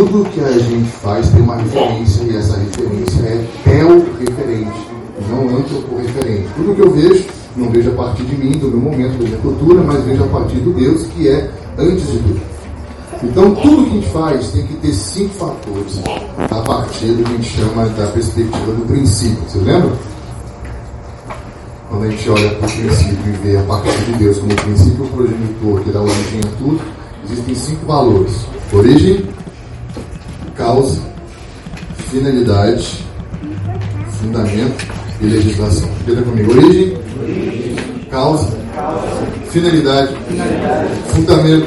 Tudo que a gente faz tem uma referência e essa referência é tel-referente, não antropo-referente. Tudo que eu vejo, não vejo a partir de mim, do meu momento, da minha cultura, mas vejo a partir do Deus que é antes de tudo. Então, tudo que a gente faz tem que ter cinco fatores a partir do que a gente chama da perspectiva do princípio. Você lembra? Quando a gente olha para o princípio e vê a partir de Deus como princípio progenitor que dá origem a tudo, existem cinco valores: origem, causa, finalidade, fundamento e legislação. Repita comigo: origem, causa, finalidade, fundamento,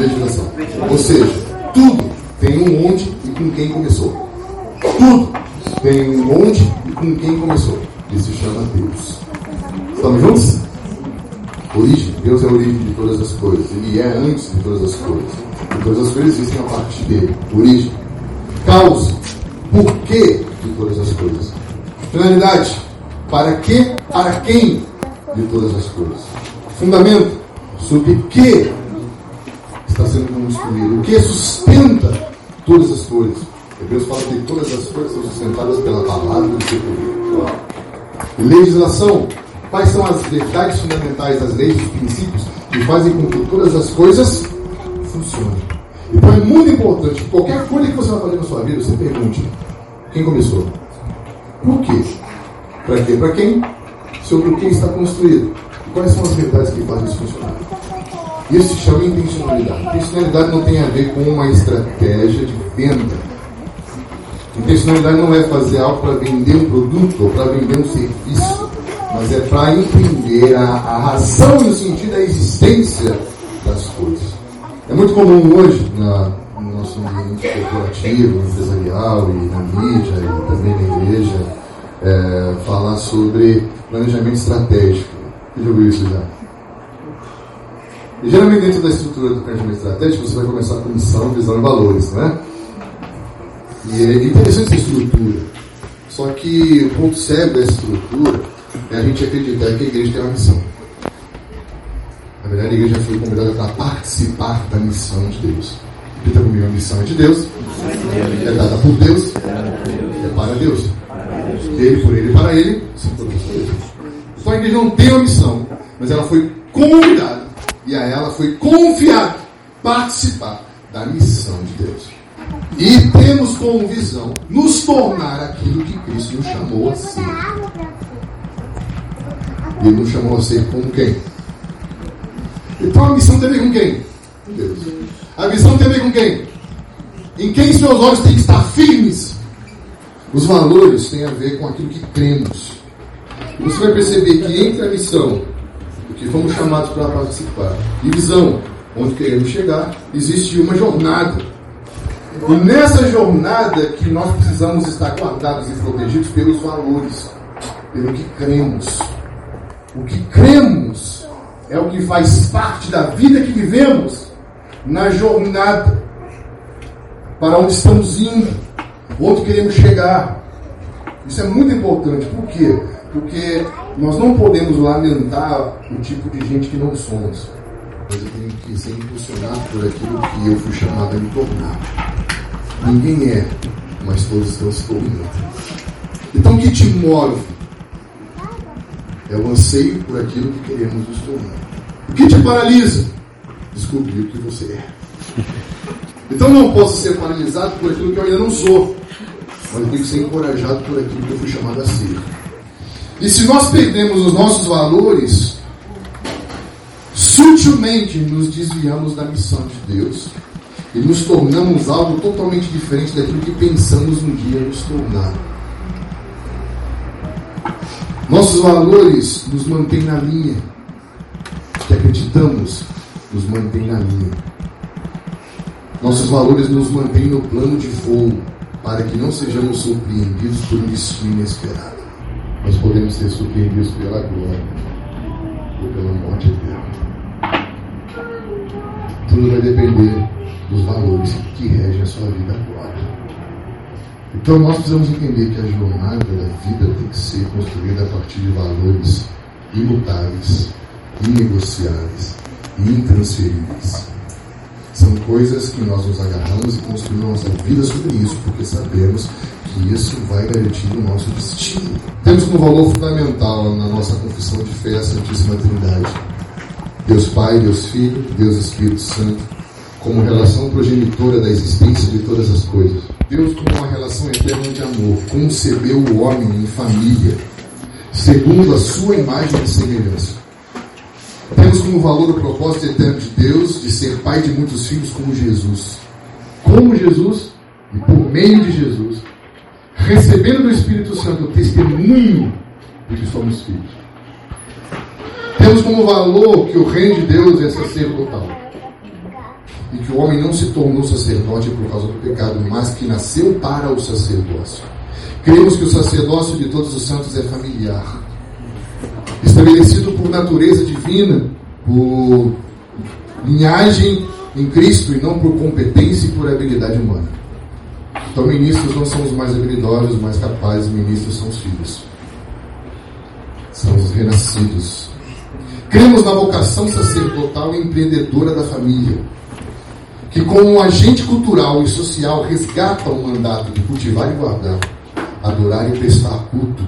legislação. Ou seja, tudo tem um onde e com quem começou. Tudo tem um onde e com quem começou. Isso se chama Deus. Estamos juntos? Origem. Deus é a origem de todas as coisas. Ele é antes de todas as coisas. E todas as coisas existem a partir dele. Origem. Causa. Porquê de todas as coisas. Finalidade. Para que, para quem de todas as coisas. Fundamento. Sobre que está sendo construído. O que sustenta todas as coisas. Deus fala que todas as coisas são sustentadas pela palavra do seu poder. Legislação. Quais são as verdades fundamentais das leis, os princípios que fazem com que todas as coisas? Então é muito importante, qualquer coisa que você vai fazer na sua vida, você pergunte: quem começou? Por quê? Para quê? Para quem? Sobre o que está construído. E quais são as verdades que fazem isso funcionar? Isso se chama intencionalidade. Intencionalidade não tem a ver com uma estratégia de venda. Intencionalidade não é fazer algo para vender um produto ou para vender um serviço, mas é para entender a, a razão e o sentido da existência das coisas. É muito comum hoje, na, no nosso ambiente corporativo, empresarial e na mídia e também na igreja, é, falar sobre planejamento estratégico. Você já ouviu isso já? E geralmente dentro da estrutura do planejamento estratégico você vai começar com missão, visão e valores, não é? E é interessante essa estrutura. Só que o ponto cego dessa estrutura é a gente acreditar que a igreja tem uma missão. Verdade, a igreja foi convidada para participar da missão de Deus. Repita comigo, a missão é de Deus, é dada por Deus, é para Deus. Dele, por ele e para ele, coisas. Então a igreja não tem uma missão, mas ela foi convidada e a ela foi confiado participar da missão de Deus. E temos como visão nos tornar aquilo que Cristo nos chamou a ser. Ele nos chamou a ser como quem? Então a missão tem a ver com quem? Deus. A missão tem a ver com quem? Em quem seus olhos têm que estar firmes. Os valores têm a ver com aquilo que cremos. Você vai perceber que entre a missão, o que fomos chamados para participar, e visão, onde queremos chegar, existe uma jornada. E nessa jornada que nós precisamos estar guardados e protegidos pelos valores, pelo que cremos. O que cremos é o que faz parte da vida que vivemos na jornada para onde estamos indo, onde queremos chegar. Isso é muito importante. Por quê? Porque nós não podemos lamentar o tipo de gente que não somos. Mas eu tenho que ser impulsionado por aquilo que eu fui chamado a me tornar. Ninguém é, mas todos estão se tornando. Então que te move? É o anseio por aquilo que queremos nos tornar. O que te paralisa? Descobrir o que você é. Então não posso ser paralisado por aquilo que eu ainda não sou, mas eu tenho que ser encorajado por aquilo que eu fui chamado a ser. E se nós perdemos os nossos valores, sutilmente nos desviamos da missão de Deus e nos tornamos algo totalmente diferente daquilo que pensamos um dia nos tornar. Nossos valores nos mantêm na linha. O que acreditamos nos mantém na linha. Nossos valores nos mantêm no plano de voo para que não sejamos surpreendidos por destino inesperado. Nós podemos ser surpreendidos pela glória ou pela morte eterna. Tudo vai depender dos valores que regem a sua vida agora. Então nós precisamos entender que a jornada da vida tem que ser construída a partir de valores imutáveis, inegociáveis e intransferíveis. São coisas que nós nos agarramos e construímos nossa vida sobre isso, porque sabemos que isso vai garantir o nosso destino. Temos como valor fundamental na nossa confissão de fé a Santíssima Trindade. Deus Pai, Deus Filho, Deus Espírito Santo, como relação progenitora da existência de todas as coisas. Deus, como uma relação eterna de amor, concebeu o homem em família, segundo a sua imagem e semelhança. Temos como valor o propósito eterno de Deus de ser pai de muitos filhos como Jesus. Como Jesus e por meio de Jesus, recebendo do Espírito Santo o testemunho de que somos filhos. Temos como valor que o reino de Deus é sacerdotal e que o homem não se tornou sacerdote por causa do pecado, mas que nasceu para o sacerdócio. Cremos que o sacerdócio de todos os santos é familiar, estabelecido por natureza divina, por linhagem em Cristo e não por competência e por habilidade humana. Então, ministros não são os mais habilidosos, os mais capazes, ministros são os filhos. São os renascidos. Cremos na vocação sacerdotal e empreendedora da família que como um agente cultural e social resgata o mandato de cultivar e guardar, adorar e prestar culto,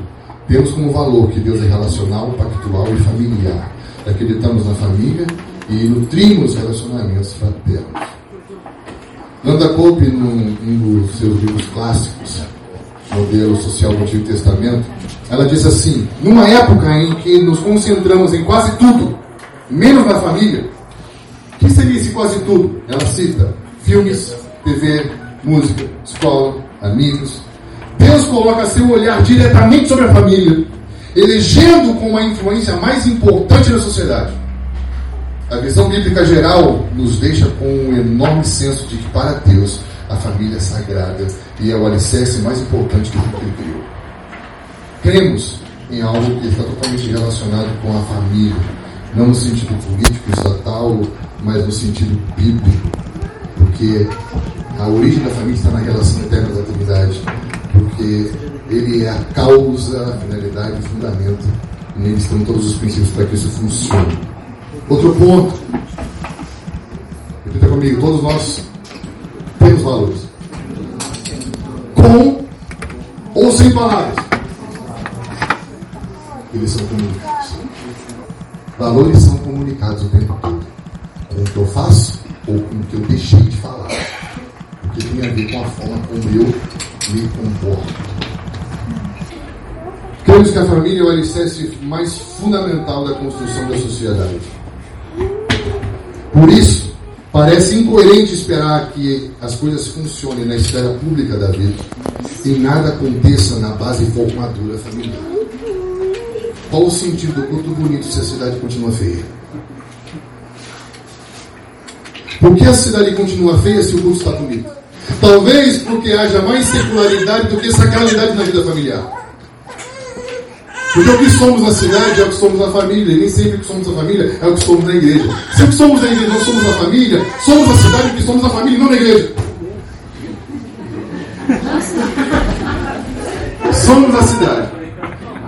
temos como valor que Deus é relacional, pactual e familiar. Acreditamos na família e nutrimos relacionamentos fraternos. Nanda Cope, num um dos seus livros clássicos, Modelo Social do Antigo Testamento, ela diz assim: numa época em que nos concentramos em quase tudo, menos na família, que seria esse quase tudo? Ela cita filmes, TV, música, escola, amigos. Deus coloca seu olhar diretamente sobre a família, elegendo como a influência mais importante da sociedade. A visão bíblica geral nos deixa com um enorme senso de que, para Deus, a família é sagrada e é o alicerce mais importante que ele criou. Cremos em algo que está totalmente relacionado com a família, não no sentido político, estatal mas no sentido bíblico, porque a origem da família está na relação eterna da Trindade, porque ele é a causa, a finalidade, o fundamento, e nele estão todos os princípios para que isso funcione. Outro ponto, repita comigo, todos nós temos valores. Com ou sem palavras. Eles são comunicados. Valores são comunicados o tempo todo com o que eu faço ou com o que eu deixei de falar. Porque tem a ver com a forma como eu me comporto. Cremos que a família é o alicerce mais fundamental da construção da sociedade. Por isso, parece incoerente esperar que as coisas funcionem na esfera pública da vida e nada aconteça na base formadora familiar. Qual o sentido do culto bonito se a cidade continua feia? Por que a cidade continua feia se o culto está bonito? Talvez porque haja mais secularidade do que sacralidade na vida familiar. Porque o que somos na cidade é o que somos na família, e nem sempre o que somos na família é o que somos na igreja. Se o que somos na igreja não somos na família, somos na cidade o que somos na família e não na igreja. Somos na cidade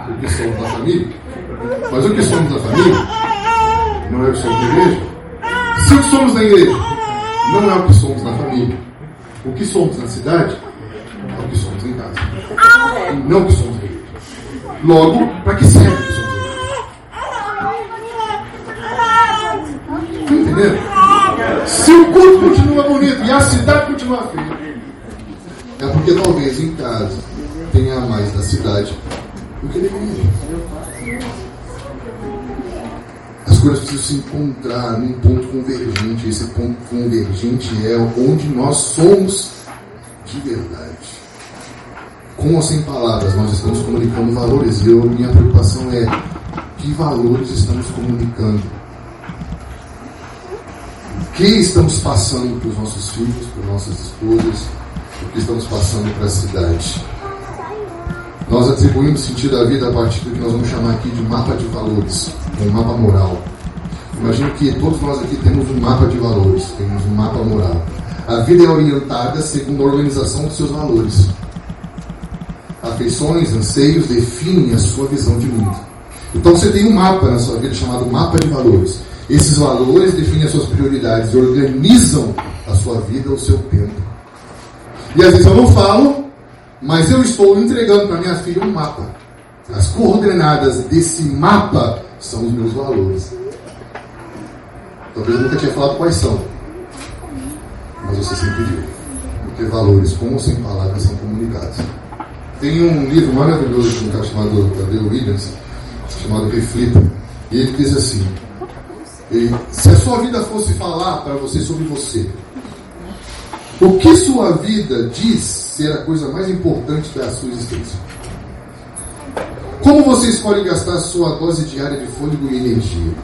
o que somos na família, mas o que somos na família não é o que somos na igreja. Se o que somos na igreja não é o que somos na família, o que somos na cidade é o que somos em casa. E não o que somos na igreja. Logo, para que serve o que somos na igreja? Está entendendo? Se o culto continua bonito e a cidade continua feia, é porque talvez em casa tenha mais da cidade do que na igreja coisas precisam se encontrar num ponto convergente. Esse ponto convergente é onde nós somos de verdade. Com ou sem palavras, nós estamos comunicando valores. E eu, minha preocupação é que valores estamos comunicando. O que estamos passando para os nossos filhos, para nossas esposas, o que estamos passando para a cidade. Nós atribuímos sentido à vida a partir do que nós vamos chamar aqui de mapa de valores, um mapa moral. Imagino que todos nós aqui temos um mapa de valores, temos um mapa moral. A vida é orientada segundo a organização dos seus valores. Afeições, anseios definem a sua visão de mundo. Então você tem um mapa na sua vida chamado mapa de valores. Esses valores definem as suas prioridades organizam a sua vida, o seu tempo. E às vezes eu não falo, mas eu estou entregando para minha filha um mapa. As coordenadas desse mapa são os meus valores. Talvez eu nunca tinha falado quais são, mas você sempre viu. Porque valores, como sem palavras, são comunicados. Tem um livro maravilhoso de um cara chamado Gabriel Williams, chamado Reflita, e ele diz assim: se a sua vida fosse falar para você sobre você, o que sua vida diz ser a coisa mais importante da sua existência? Como você escolhe gastar sua dose diária de fôlego e energia?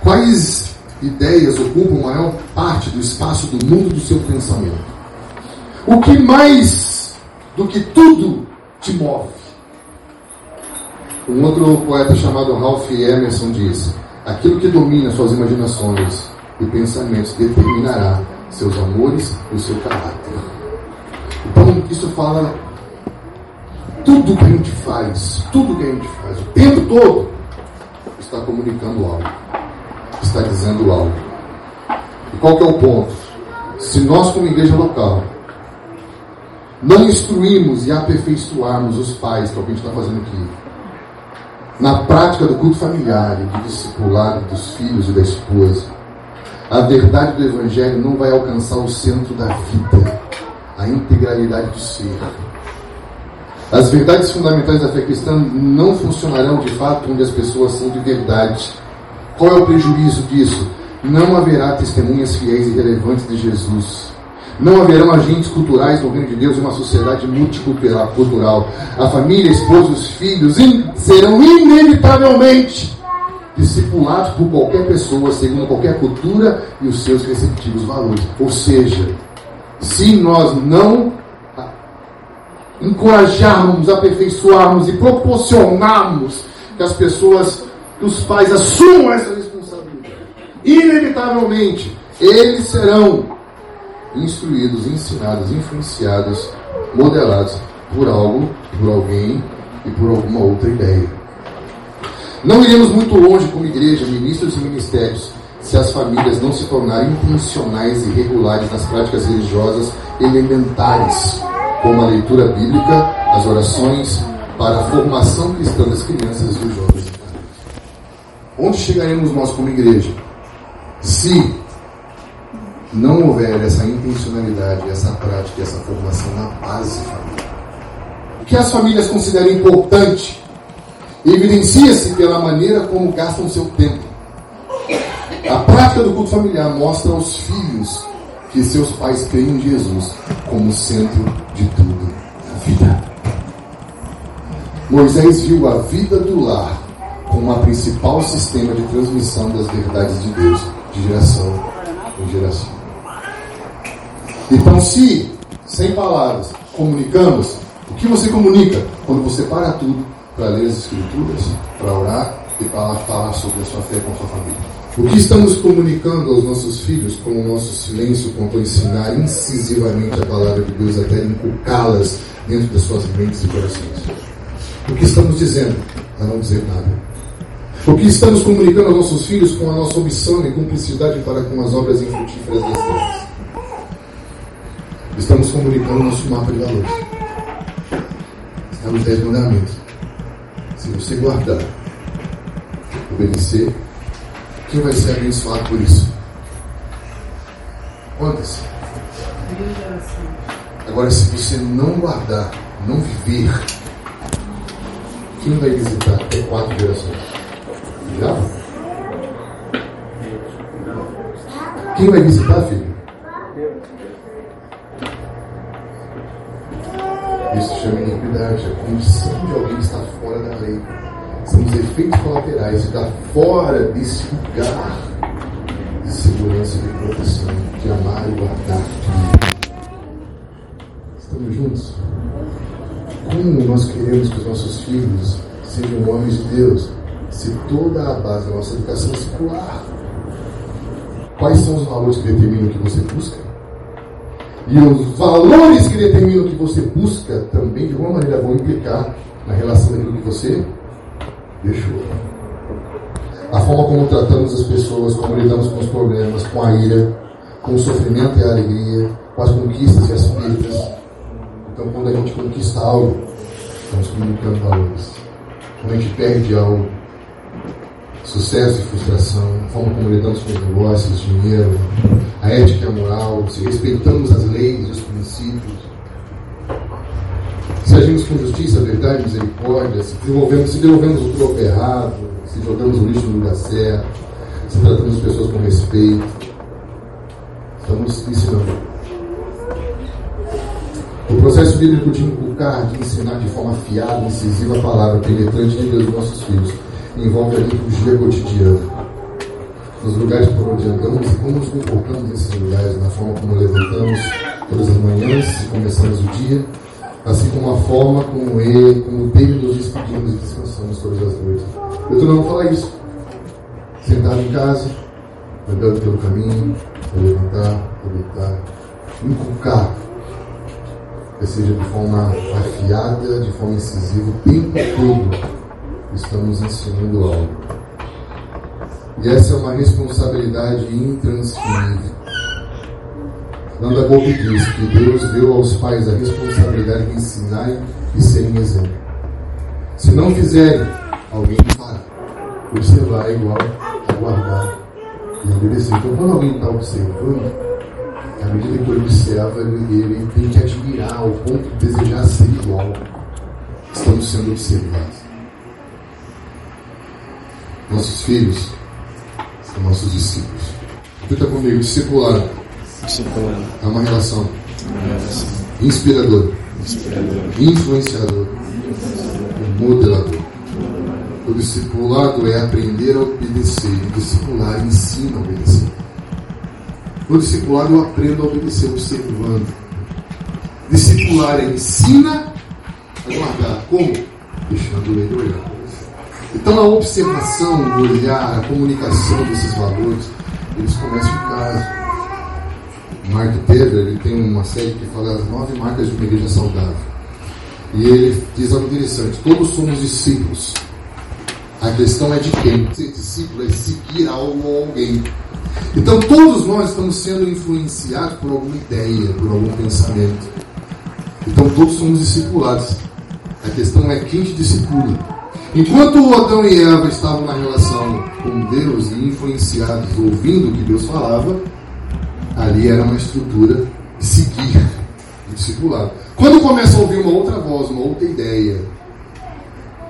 Quais ideias ocupam a maior parte do espaço do mundo do seu pensamento? O que mais do que tudo te move? Um outro poeta chamado Ralph Emerson diz: Aquilo que domina suas imaginações e pensamentos determinará seus amores e o seu caráter. Então, isso fala tudo que a gente faz, tudo que a gente faz, o tempo todo, está comunicando algo, está dizendo algo. E qual que é o ponto? Se nós, como igreja local, não instruímos e aperfeiçoarmos os pais, que é o que a gente está fazendo aqui, na prática do culto familiar do discipulado dos filhos e da esposa, a verdade do Evangelho não vai alcançar o centro da vida, a integralidade do ser. As verdades fundamentais da fé cristã não funcionarão de fato onde as pessoas são de verdade. Qual é o prejuízo disso? Não haverá testemunhas fiéis e relevantes de Jesus. Não haverão agentes culturais no reino de Deus em uma sociedade multicultural. A família, a esposa, os filhos serão inevitavelmente discipulados por qualquer pessoa, segundo qualquer cultura e os seus respectivos valores. Ou seja, se nós não encorajarmos, aperfeiçoarmos e proporcionarmos que as pessoas, que os pais assumam essa responsabilidade, inevitavelmente eles serão instruídos, ensinados, influenciados, modelados por algo, por alguém e por alguma outra ideia. Não iremos muito longe como igreja, ministros e ministérios, se as famílias não se tornarem intencionais e regulares nas práticas religiosas elementares, como a leitura bíblica, as orações, para a formação cristã das crianças e dos jovens. Onde chegaremos nós como igreja? Se não houver essa intencionalidade, essa prática, essa formação na base familiar. O que as famílias consideram importante evidencia-se pela maneira como gastam seu tempo. A prática do culto familiar mostra aos filhos que seus pais creem em Jesus como centro de tudo na vida. Moisés viu a vida do lar como a principal sistema de transmissão das verdades de Deus de geração em geração. Então, se, sem palavras, comunicamos, o que você comunica quando você para tudo para ler as Escrituras, para orar e para falar sobre a sua fé com a sua família. O que estamos comunicando aos nossos filhos com o nosso silêncio quanto a ensinar incisivamente a palavra de Deus até inculcá-las dentro das suas mentes e corações? O que estamos dizendo a não dizer nada? O que estamos comunicando aos nossos filhos com a nossa omissão e cumplicidade para com as obras infrutíferas das terras? Estamos comunicando nosso mapa de valores. Estamos dez mandamentos se você guardar, obedecer, quem vai ser abençoado por isso? Quantas? Agora, se você não guardar, não viver, quem vai visitar até quatro gerações? Já? Quem vai visitar, filho? Isso chama iniquidade, a condição de alguém estar fora da lei. São os efeitos colaterais de estar fora desse lugar de segurança de proteção, de amar e guardar. Estamos juntos? Como nós queremos que os nossos filhos sejam homens de Deus, se toda a base da nossa educação secular? Quais são os valores que determinam o que você busca? E os valores que determinam o que você busca também, de alguma maneira, vão implicar na relação daquilo que você deixou. a forma como tratamos as pessoas, como lidamos com os problemas, com a ira, com o sofrimento e a alegria, com as conquistas e as perdas. Então, quando a gente conquista algo, estamos comunicando valores. Quando a gente perde algo, sucesso e frustração, a forma como lidamos com os negócios, dinheiro, a ética e a moral, se respeitamos as leis e os princípios, se agimos com justiça, verdade, misericórdia, se desenvolvemos, se devolvemos o troco errado, se jogamos o lixo no lugar certo, se tratamos as pessoas com respeito, estamos ensinando. O processo bíblico de inculcar, de ensinar de forma fiada, incisiva a palavra penetrante de Deus nos nossos filhos envolve a liturgia cotidiana. Nos lugares por onde andamos e como nos comportamos nesses lugares, na forma como levantamos todas as manhãs e começamos o dia, assim como a forma como ele, como dele nos despedimos e descansamos todas as noites. Eu estou não falar isso. Sentado em casa, andando pelo caminho, vou levantar, vou deitar, inculcar, que seja de forma afiada, de forma incisiva, o tempo todo estamos ensinando algo. E essa é uma responsabilidade intransferível. Nanda Gopi diz que Deus deu aos pais a responsabilidade de ensinarem e serem exemplo. Se não fizerem, alguém fará. Observar é igual a guardar e obedecer. Então, quando alguém está observando, à medida que ele observa, ele, ele tem que admirar ao ponto de desejar ser igual. Estamos sendo observados. Nossos filhos são nossos discípulos. Repita comigo, discipulado. Discipulado. É uma relação. Inspirador. Inspirador. Influenciador. Modelador. O discipulado é aprender a obedecer. O discipular ensina a obedecer. No discipulado eu aprendo a obedecer, observando. Discipular é ensina a guardar. Como? Deixando ele olhar. Então a observação, o olhar, a comunicação desses valores, eles começam em casa. Mark Taylor ele tem uma série que fala as nove marcas de uma igreja saudável. E ele diz algo interessante: todos somos discípulos. A questão é de quem. Ser discípulo é seguir algo ou alguém. Então todos nós estamos sendo influenciados por alguma ideia, por algum pensamento. Então todos somos discipulados. A questão é quem te discipula. Enquanto Adão e Eva estavam na relação com Deus e influenciados, ouvindo o que Deus falava, ali era uma estrutura de seguir, de discipular. Quando começam a ouvir uma outra voz, uma outra ideia,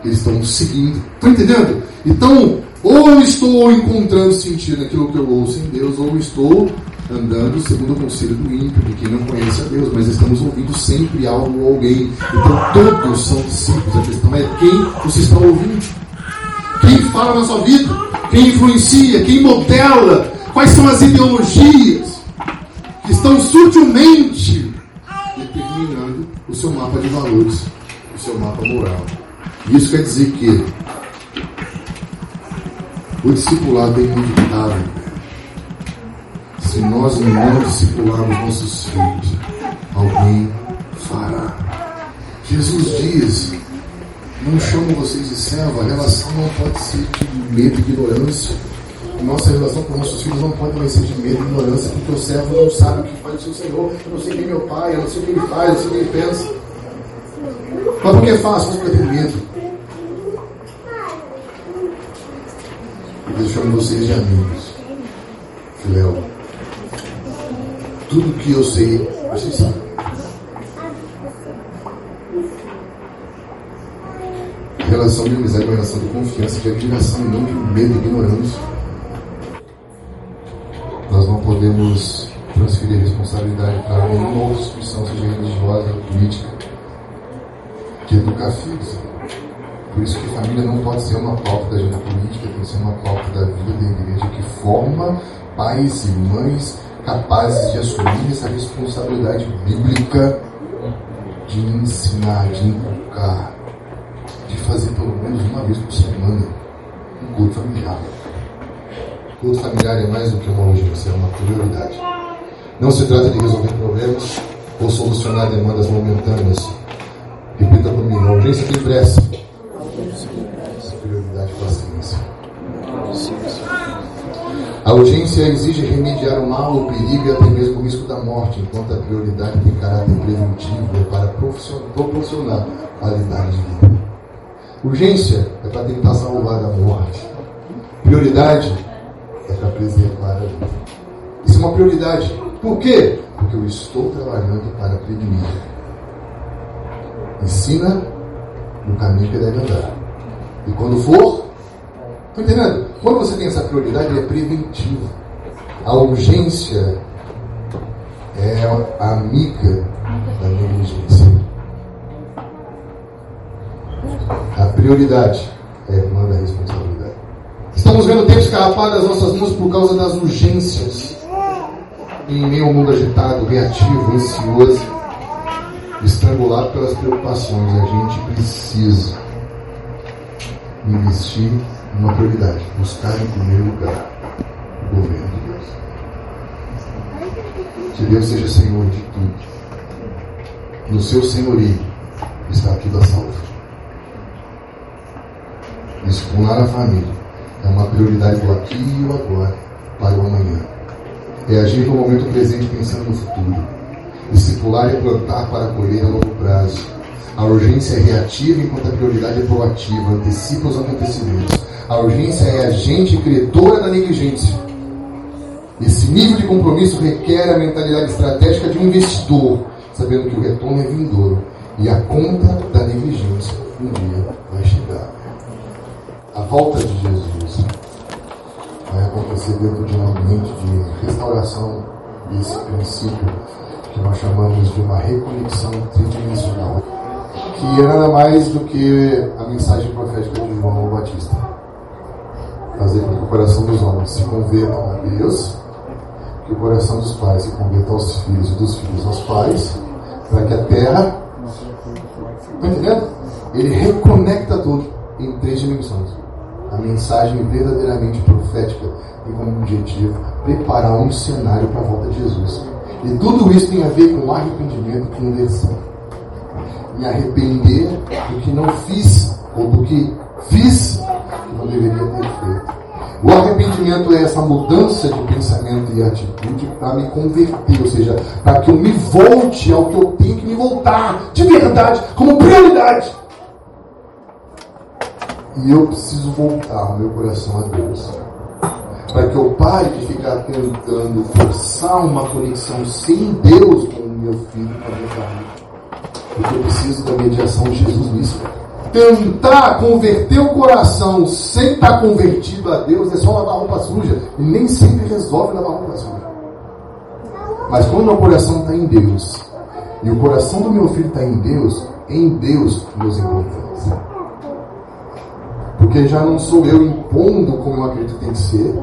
eles estão seguindo. Estão entendendo? Então, ou eu estou encontrando sentido naquilo que eu ouço em Deus, ou eu estou andando segundo o conselho do ímpio, de quem não conhece a Deus, mas estamos ouvindo sempre algo ou alguém. Então todos são discípulos. A questão é quem você está ouvindo. Quem fala na sua vida, quem influencia, quem modela, quais são as ideologias que estão sutilmente determinando o seu mapa de valores, o seu mapa moral. Isso quer dizer que o discipulado é inevitável se nós não discipularmos nossos filhos, alguém fará. Jesus diz: Não chamo vocês de servo, a relação não pode ser de medo e ignorância. Nossa relação com nossos filhos não pode mais ser de medo e ignorância, porque o servo não sabe o que faz o seu Senhor. Eu não sei quem é meu pai, eu não sei o que ele faz, eu não sei o que ele pensa. Mas por que faz? Porque tem medo. Eu chamo vocês de amigos. Filéu tudo que eu sei, vocês sabem. Relação de amizade é relação de confiança, de admiração, não de medo e ignorância. Nós não podemos transferir responsabilidade para nenhuma outra instituição, seja religiosa, política, de educar filhos. Por isso que família não pode ser uma pauta da agenda política, tem que ser uma pauta da vida da igreja que forma pais e mães capazes de assumir essa responsabilidade bíblica de ensinar, de inculcar, de fazer pelo menos uma vez por semana um culto familiar. O culto familiar é mais do que uma urgência, é uma prioridade. Não se trata de resolver problemas ou solucionar demandas momentâneas. Repita comigo, a urgência tem pressa. A urgência exige remediar o mal, o perigo e até mesmo o risco da morte, enquanto a prioridade tem caráter preventivo é para proporcionar qualidade de vida. Urgência é para tentar salvar da morte. Prioridade é para preservar a vida. Isso é uma prioridade. Por quê? Porque eu estou trabalhando para prevenir. Ensina no caminho que deve andar. E quando for, Está entendendo? Quando você tem essa prioridade, é preventivo. A urgência é amiga da negligência. A prioridade é irmã da responsabilidade. Estamos vendo tempos escapar das nossas mãos por causa das urgências. Em meio ao mundo agitado, reativo, ansioso, estrangulado pelas preocupações, a gente precisa investir uma prioridade, buscar em primeiro lugar o governo de Deus. Que Deus seja Senhor de tudo. No seu senhorio está tudo a salvo. Disciplinar a família é uma prioridade do aqui e o agora para o amanhã. É agir no momento presente pensando no futuro. Discipular é plantar para colher a longo prazo. A urgência é reativa enquanto a prioridade é proativa, antecipa os acontecimentos. A urgência é agente credora da negligência. Esse nível de compromisso requer a mentalidade estratégica de um investidor, sabendo que o retorno é vindouro e a conta da negligência um dia vai chegar. A volta de Jesus vai acontecer dentro de um ambiente de restauração desse princípio que nós chamamos de uma reconexão tridimensional, que é nada mais do que a mensagem profética de João Batista fazer com que o coração dos homens se convertam a Deus, que o coração dos pais se converta aos filhos e dos filhos aos pais, para que a terra. Está entendendo? Ele reconecta tudo em três dimensões. A mensagem verdadeiramente profética tem como objetivo preparar um cenário para a volta de Jesus. E tudo isso tem a ver com arrependimento e conversão. Me arrepender do que não fiz ou do que fiz não deveria ter feito. O arrependimento é essa mudança de pensamento e atitude para me converter, ou seja, para que eu me volte ao que eu tenho que me voltar, de verdade, como prioridade. E eu preciso voltar meu coração a Deus. Para que eu pare de ficar tentando forçar uma conexão sem Deus com o meu filho com a minha família. Porque eu preciso da mediação de Jesus nisso tentar converter o coração sem estar convertido a Deus é só lavar roupa suja. E nem sempre resolve lavar roupa suja. Mas quando o meu coração está em Deus, e o coração do meu filho está em Deus, em Deus nos encontramos. Porque já não sou eu impondo como eu acredito que tem que ser,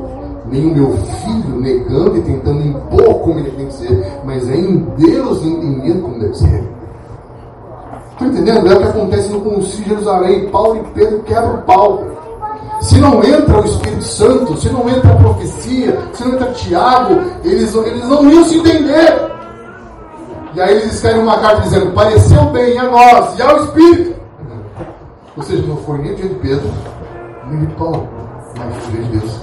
nem o meu filho negando e tentando impor como ele tem que ser, mas é em Deus entendendo como deve ser. Estou entendendo? É o que acontece no Concílio de Jerusalém. Paulo e Pedro quebram o pau. Se não entra o Espírito Santo, se não entra a profecia, se não entra Tiago, eles, eles não iam se entender. E aí eles escrevem uma carta dizendo: pareceu bem a nós e ao Espírito. Ou seja, não foi nem dia de Pedro, nem de Paulo, mas dia de Deus.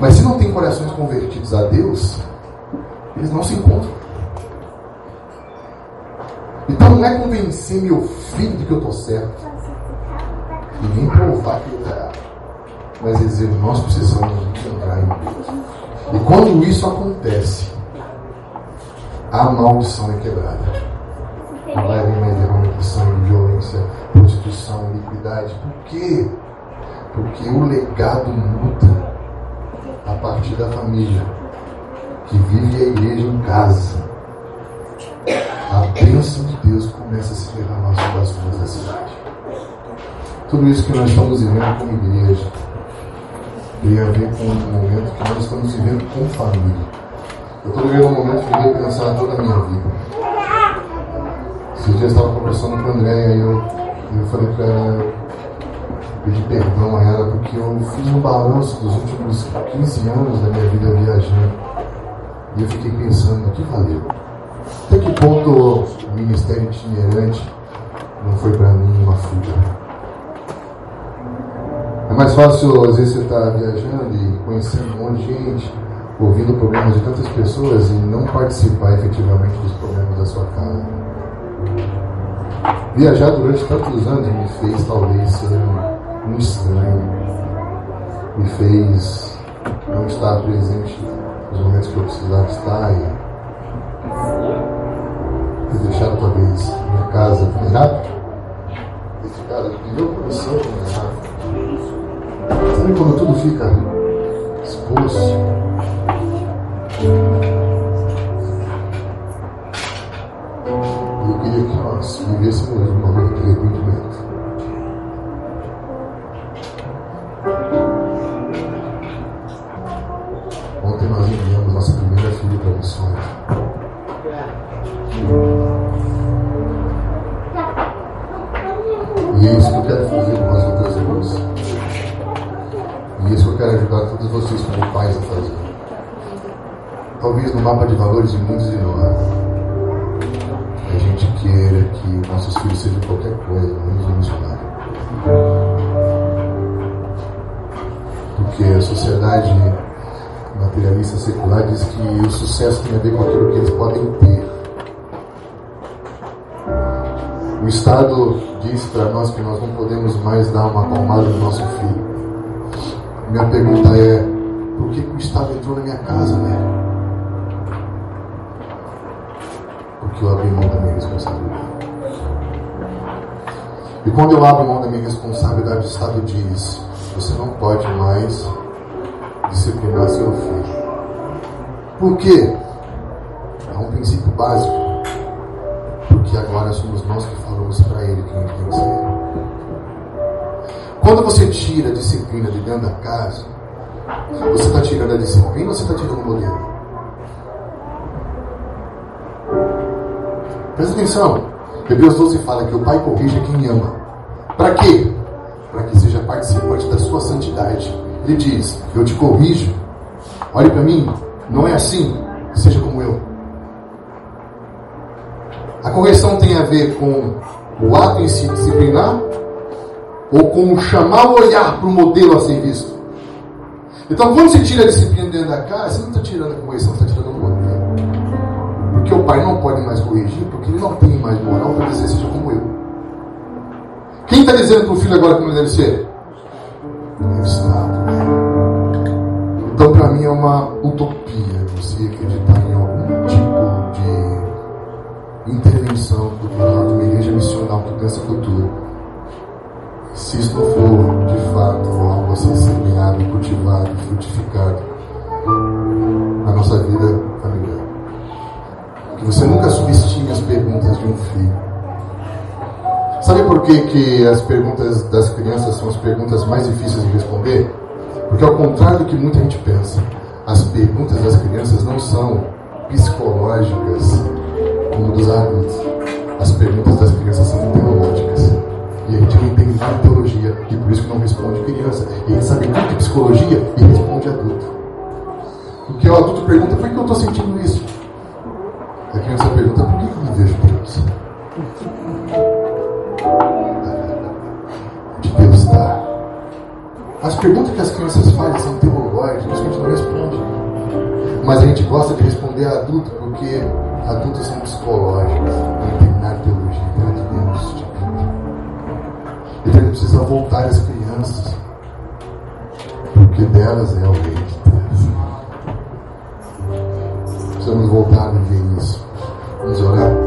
Mas se não tem corações convertidos a Deus, eles não se encontram. Então não é convencer meu filho de que eu estou certo. E nem provar que ele está errado. Mas é dizer, nós precisamos entrar em Deus. E quando isso acontece, a maldição é quebrada. Leva em derrame de sangue, violência, prostituição, iniquidade. Por quê? Porque o legado muda a partir da família que vive a igreja em casa a bênção de Deus começa a se derramar sobre as ruas da cidade. Tudo isso que nós estamos vivendo como igreja tem a ver com um momento que nós estamos vivendo com família. Eu estou vivendo um momento que eu pensar toda a minha vida. Esses dias eu estava conversando com a Andréia e eu, eu falei para ela, pedir perdão a ela, porque eu fiz um balanço dos últimos 15 anos da minha vida viajando. E eu fiquei pensando, o que valeu? Até que ponto o ministério itinerante não foi para mim uma fuga? É mais fácil, às vezes, você estar tá viajando e conhecendo um monte de gente, ouvindo problemas de tantas pessoas e não participar efetivamente dos problemas da sua casa. Viajar durante tantos anos me fez, talvez, ser um estranho. Me fez não estar presente nos momentos que eu precisava estar e ter deixado, talvez, minha casa errada. Esse cara, meu coração errado. Sabe quando tudo fica exposto? Eu queria que nós vivêssemos mapa de valores muitos de nós, a gente queira que nossos filhos sejam qualquer coisa, menos um missionário. Porque a sociedade materialista secular diz que o sucesso tem a ver com aquilo que eles podem ter. O Estado diz para nós que nós não podemos mais dar uma palmada no nosso filho. Minha pergunta é: por que, o Estado entrou na minha casa, né? Porque eu abri mão da minha responsabilidade. E quando eu abro mão da minha responsabilidade, o Estado diz: você não pode mais disciplinar seu filho. Por quê? É um princípio básico. Porque agora somos nós que falamos para ele quem ele tem que ser. Quando você tira a disciplina de dentro da casa, você está tirando a disciplina ou você está tirando o modelo? Presta atenção. Hebreus 12 fala que o pai corrige quem ama. Para quê? Para que seja participante da sua santidade. Ele diz: Eu te corrijo. Olhe para mim. Não é assim. Seja como eu. A correção tem a ver com o ato em si disciplinar ou com chamar o olhar para o modelo a ser visto. Então, quando você tira a disciplina dentro da casa, você não está tirando a correção, você está tirando o modelo. Porque o pai não pode mais corrigir, porque ele não tem mais moral para dizer seja como eu. Quem está dizendo para o filho agora como deve ser? É o Estado. Né? Então, para mim, é uma utopia você acreditar em algum tipo de intervenção cultural de uma igreja missional que pensa futuro. Se isso não for, de fato, algo a ser semeado, cultivado, frutificado na nossa vida. Que você nunca subestime as perguntas de um filho. Sabe por que, que as perguntas das crianças são as perguntas mais difíceis de responder? Porque, ao contrário do que muita gente pensa, as perguntas das crianças não são psicológicas como dos adultos. As perguntas das crianças são teológicas. E a gente não entende nada de teologia, e por isso que não responde criança. E a gente sabe muito de psicologia e responde adulto. Porque o adulto pergunta: por que eu estou sentindo isso? É eu tenho pergunta, por que eu me vejo preso? De Deus está. As perguntas que as crianças fazem são teológicas, a gente não responde. Mas a gente gosta de responder a adulto, porque adultos são psicológicos, não tem nada de teologia, não é de Deus. Então a gente precisa voltar às crianças, porque delas é o rei de Deus. Precisamos voltar no Vamos orar.